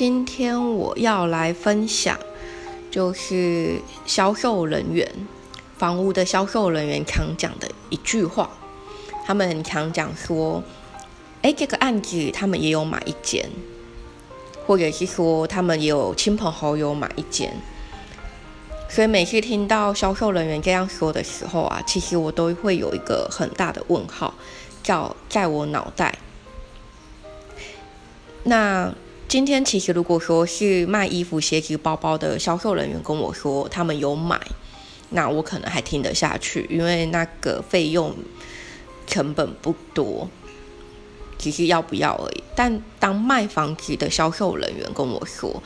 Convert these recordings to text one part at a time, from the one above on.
今天我要来分享，就是销售人员，房屋的销售人员常讲的一句话。他们很常讲说：“哎，这个案子他们也有买一间，或者是说他们也有亲朋好友买一间。”所以每次听到销售人员这样说的时候啊，其实我都会有一个很大的问号，叫在我脑袋。那今天其实如果说是卖衣服、鞋子、包包的销售人员跟我说他们有买，那我可能还听得下去，因为那个费用成本不多，只是要不要而已。但当卖房子的销售人员跟我说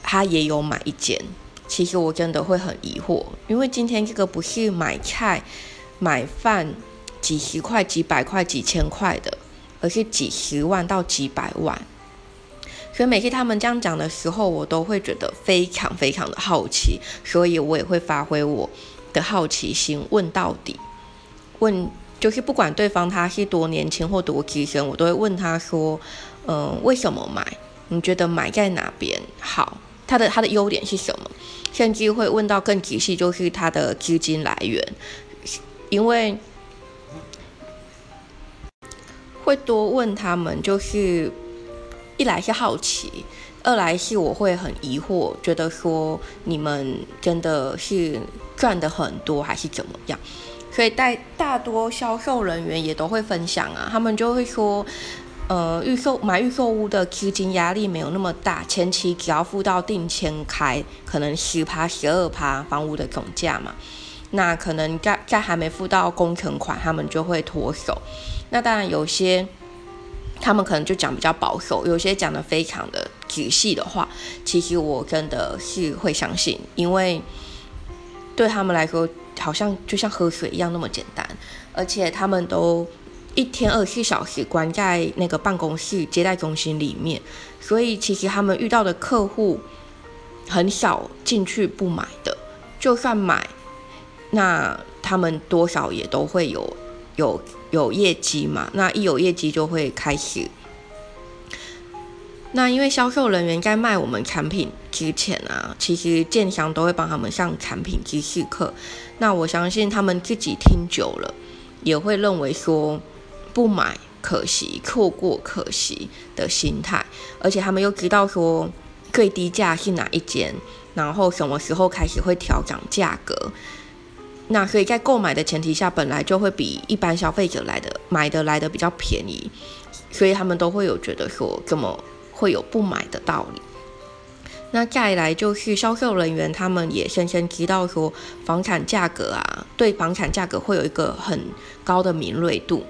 他也有买一间，其实我真的会很疑惑，因为今天这个不是买菜、买饭几十块、几百块、几千块的，而是几十万到几百万。所以每次他们这样讲的时候，我都会觉得非常非常的好奇，所以我也会发挥我的好奇心，问到底，问就是不管对方他是多年轻或多资深，我都会问他说，嗯，为什么买？你觉得买在哪边好？他的他的优点是什么？甚至会问到更仔细，就是他的资金来源，因为会多问他们，就是。一来是好奇，二来是我会很疑惑，觉得说你们真的是赚的很多还是怎么样？所以大大多销售人员也都会分享啊，他们就会说，呃，预售买预售屋的资金压力没有那么大，前期只要付到定签开，可能十趴十二趴房屋的总价嘛，那可能在在还没付到工程款，他们就会脱手。那当然有些。他们可能就讲比较保守，有些讲的非常的仔细的话，其实我真的是会相信，因为对他们来说，好像就像喝水一样那么简单，而且他们都一天二十四小时关在那个办公室接待中心里面，所以其实他们遇到的客户很少进去不买的，就算买，那他们多少也都会有有。有业绩嘛？那一有业绩就会开始。那因为销售人员在卖我们产品之前啊，其实建商都会帮他们上产品知识课。那我相信他们自己听久了，也会认为说不买可惜，错过可惜的心态。而且他们又知道说最低价是哪一间，然后什么时候开始会调涨价格。那所以在购买的前提下，本来就会比一般消费者来的买的来的比较便宜，所以他们都会有觉得说怎么会有不买的道理。那再来就是销售人员，他们也深深知道说房产价格啊，对房产价格会有一个很高的敏锐度，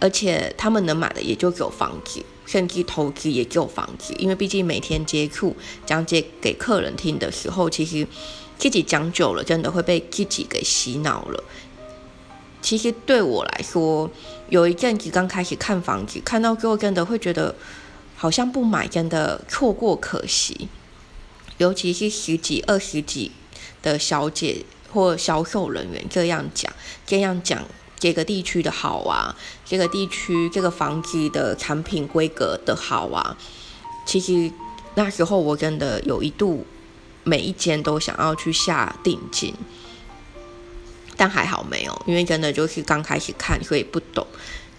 而且他们能买的也就只有房子，甚至投资也就房子，因为毕竟每天接触讲解给客人听的时候，其实。自己讲久了，真的会被自己给洗脑了。其实对我来说，有一阵子刚开始看房子，看到之后真的会觉得，好像不买真的错过可惜。尤其是十几、二十几的小姐或销售人员这样讲，这样讲这个地区的好啊，这个地区这个房子的产品规格的好啊。其实那时候我真的有一度。每一间都想要去下定金，但还好没有，因为真的就是刚开始看，所以不懂。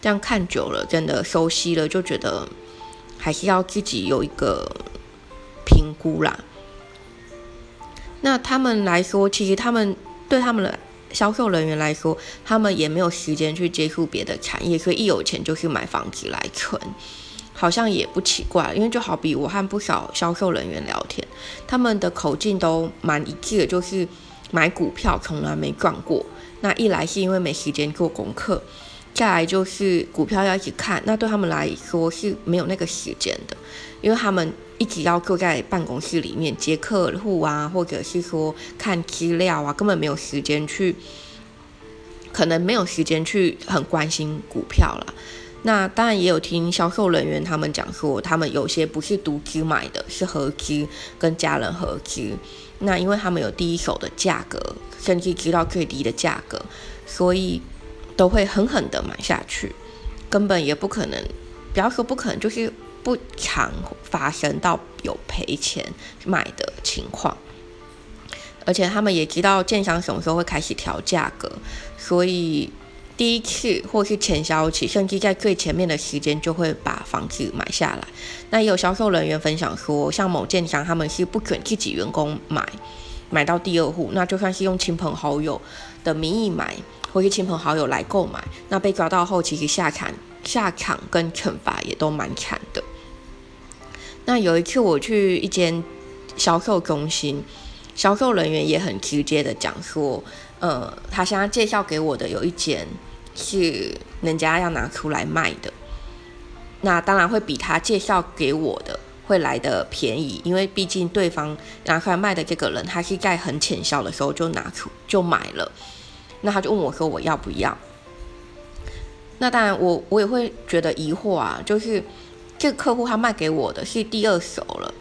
这样看久了，真的熟悉了，就觉得还是要自己有一个评估啦。那他们来说，其实他们对他们的销售人员来说，他们也没有时间去接触别的产业，所以一有钱就是买房子来存。好像也不奇怪，因为就好比我和不少销售人员聊天，他们的口径都蛮一致的，就是买股票从来没赚过。那一来是因为没时间做功课，再来就是股票要一直看，那对他们来说是没有那个时间的，因为他们一直要坐在办公室里面接客户啊，或者是说看资料啊，根本没有时间去，可能没有时间去很关心股票了。那当然也有听销售人员他们讲说，他们有些不是独资买的，是合资跟家人合资。那因为他们有第一手的价格，甚至知道最低的价格，所以都会狠狠的买下去，根本也不可能，不要说不可能，就是不常发生到有赔钱买的情况。而且他们也知道建商什么时候会开始调价格，所以第一次或是前销期，甚至在最前面的时间就会把房子买下来。那也有销售人员分享说，像某建商他们是不准自己员工买，买到第二户，那就算是用亲朋好友的名义买，或是亲朋好友来购买，那被抓到后，其实下砍下场跟惩罚也都蛮惨的。那有一次我去一间销售中心。销售人员也很直接的讲说，呃，他现在介绍给我的有一间是人家要拿出来卖的，那当然会比他介绍给我的会来的便宜，因为毕竟对方拿出来卖的这个人，他是在很浅销的时候就拿出就买了，那他就问我说我要不要？那当然我我也会觉得疑惑啊，就是这个客户他卖给我的是第二手了，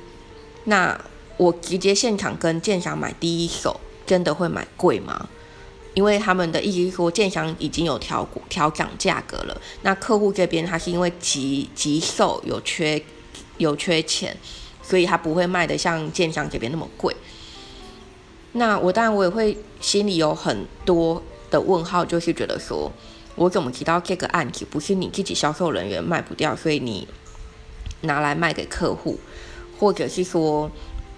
那。我直接现场跟建商买第一手，真的会买贵吗？因为他们的意思是说，建商已经有调调涨价格了。那客户这边他是因为急急售有缺有缺钱，所以他不会卖的像建商这边那么贵。那我当然我也会心里有很多的问号，就是觉得说，我怎么提到这个案子不是你自己销售人员卖不掉，所以你拿来卖给客户，或者是说？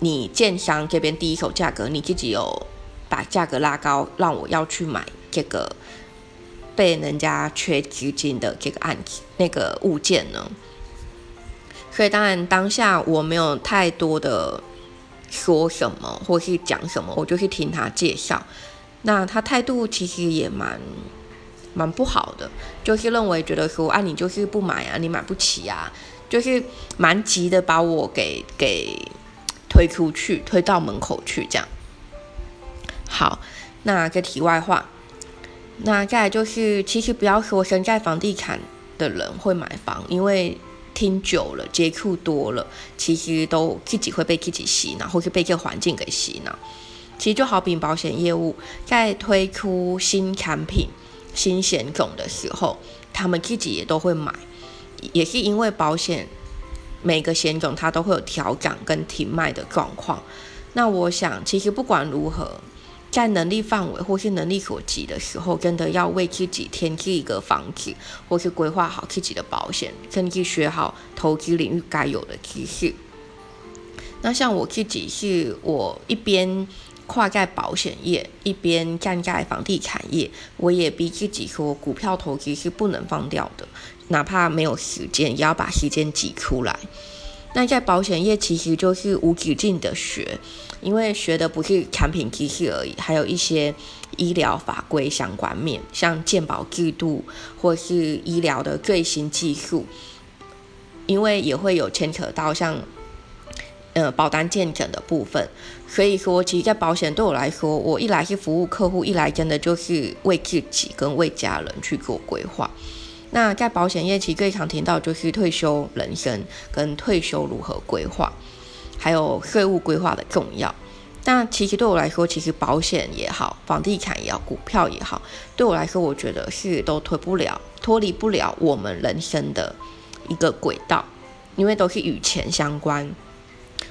你建商这边第一手价格，你自己有把价格拉高，让我要去买这个被人家缺资金的这个案子那个物件呢？所以当然当下我没有太多的说什么或是讲什么，我就去听他介绍。那他态度其实也蛮蛮不好的，就是认为觉得说啊你就是不买啊，你买不起啊，就是蛮急的把我给给。推出去，推到门口去，这样。好，那个题外话，那再来就是，其实不要说身在房地产的人会买房，因为听久了，接触多了，其实都自己会被自己洗脑，或是被这个环境给洗脑。其实就好比保险业务在推出新产品、新险种的时候，他们自己也都会买，也是因为保险。每个险种它都会有调涨跟停卖的状况，那我想其实不管如何，在能力范围或是能力所及的时候，真的要为自己添置一个房子，或是规划好自己的保险，甚至学好投资领域该有的知识。那像我自己是我一边跨在保险业，一边站在房地产业，我也逼自己说，股票投资是不能放掉的。哪怕没有时间，也要把时间挤出来。那在保险业，其实就是无止境的学，因为学的不是产品知识而已，还有一些医疗法规相关面，像健保制度或是医疗的最新技术。因为也会有牵扯到像呃保单鉴诊的部分，所以说，其实，在保险对我来说，我一来是服务客户，一来真的就是为自己跟为家人去做规划。那在保险业，其实最常听到就是退休人生跟退休如何规划，还有税务规划的重要。那其实对我来说，其实保险也好，房地产也好，股票也好，对我来说，我觉得是都脱不了、脱离不了我们人生的一个轨道，因为都是与钱相关，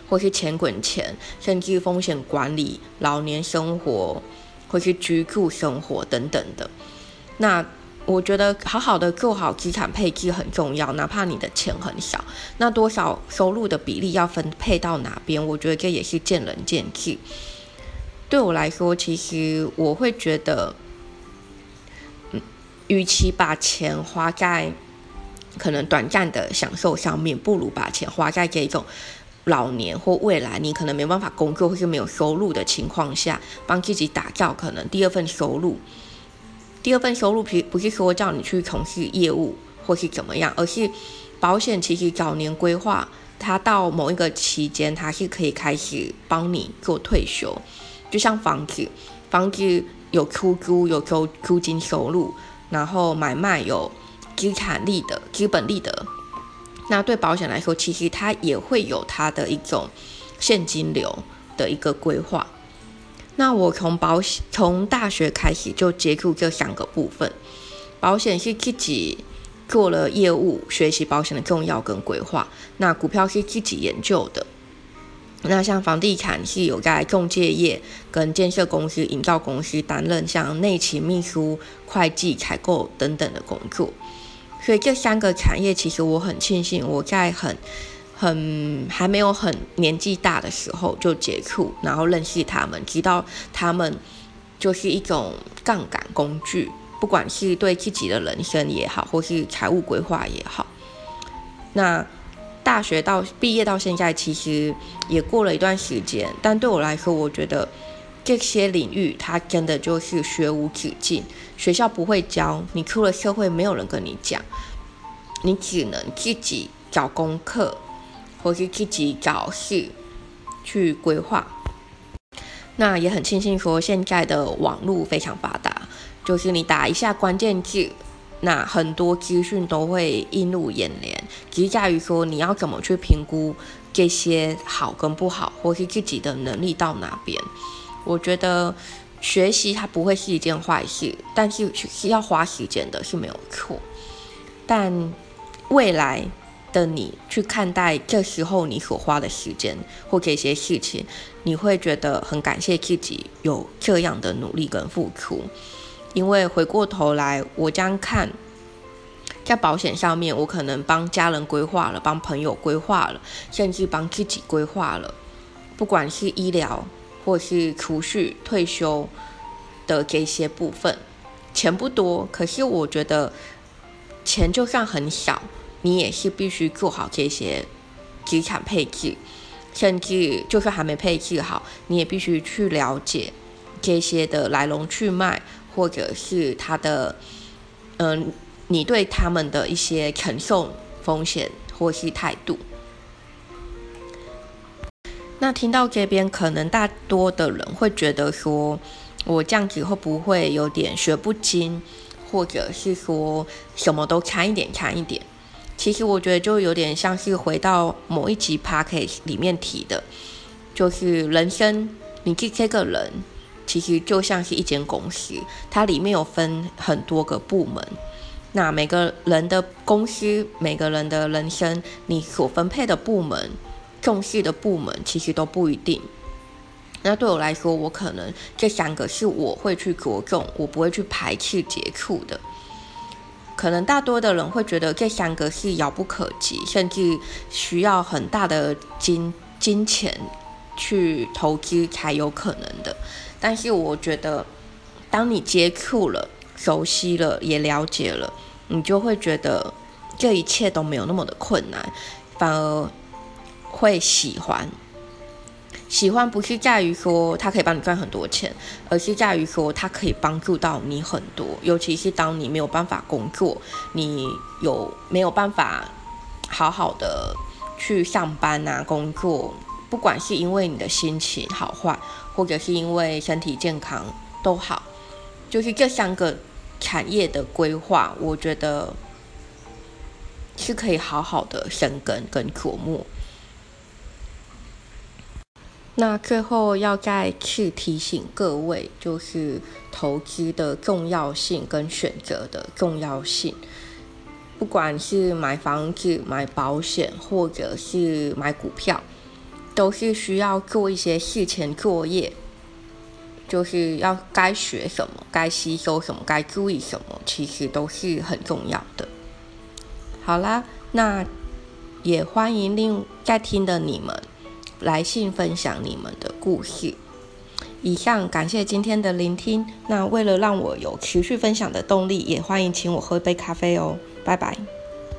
或是钱滚钱，甚至风险管理、老年生活或是居住生活等等的。那我觉得好好的做好资产配置很重要，哪怕你的钱很少，那多少收入的比例要分配到哪边，我觉得这也是见仁见智。对我来说，其实我会觉得，嗯，与其把钱花在可能短暂的享受上面，不如把钱花在这种老年或未来你可能没办法工作或是没有收入的情况下，帮自己打造可能第二份收入。第二份收入，不不是说叫你去从事业务或是怎么样，而是保险其实早年规划，它到某一个期间，它是可以开始帮你做退休。就像房子，房子有出租有收租金收入，然后买卖有资产利的资本利得。那对保险来说，其实它也会有它的一种现金流的一个规划。那我从保险从大学开始就接触这三个部分，保险是自己做了业务，学习保险的重要跟规划。那股票是自己研究的。那像房地产是有在中介业跟建设公司、营造公司担任像内勤、秘书、会计、采购等等的工作。所以这三个产业，其实我很庆幸我在很很还没有很年纪大的时候就接触，然后认识他们，知道他们就是一种杠杆工具，不管是对自己的人生也好，或是财务规划也好。那大学到毕业到现在，其实也过了一段时间，但对我来说，我觉得这些领域它真的就是学无止境，学校不会教，你出了社会没有人跟你讲，你只能自己找功课。或是自己找事去规划，那也很庆幸说现在的网络非常发达，就是你打一下关键字，那很多资讯都会映入眼帘，只是在于说你要怎么去评估这些好跟不好，或是自己的能力到哪边。我觉得学习它不会是一件坏事，但是是要花时间的，是没有错。但未来。的你去看待这时候你所花的时间或这些事情，你会觉得很感谢自己有这样的努力跟付出，因为回过头来我将看，在保险上面，我可能帮家人规划了，帮朋友规划了，甚至帮自己规划了，不管是医疗或是储蓄、退休的这些部分，钱不多，可是我觉得钱就算很小。你也是必须做好这些资产配置，甚至就算还没配置好，你也必须去了解这些的来龙去脉，或者是它的，嗯，你对他们的一些承受风险或是态度。那听到这边，可能大多的人会觉得说，我这样子会不会有点学不精，或者是说什么都看一点看一点？其实我觉得就有点像是回到某一集 p a c k a g e 里面提的，就是人生，你这这个人，其实就像是一间公司，它里面有分很多个部门，那每个人的公司，每个人的人生，你所分配的部门，重视的部门，其实都不一定。那对我来说，我可能这三个是我会去着重，我不会去排斥接触的。可能大多的人会觉得这三个是遥不可及，甚至需要很大的金金钱去投资才有可能的。但是我觉得，当你接触了、熟悉了、也了解了，你就会觉得这一切都没有那么的困难，反而会喜欢。喜欢不是在于说它可以帮你赚很多钱，而是在于说它可以帮助到你很多。尤其是当你没有办法工作，你有没有办法好好的去上班啊？工作，不管是因为你的心情好坏，或者是因为身体健康都好，就是这三个产业的规划，我觉得是可以好好的生根跟琢磨。那最后要再次提醒各位，就是投资的重要性跟选择的重要性。不管是买房子、买保险，或者是买股票，都是需要做一些事前作业，就是要该学什么、该吸收什么、该注意什么，其实都是很重要的。好啦，那也欢迎另在听的你们。来信分享你们的故事。以上感谢今天的聆听。那为了让我有持续分享的动力，也欢迎请我喝一杯咖啡哦。拜拜。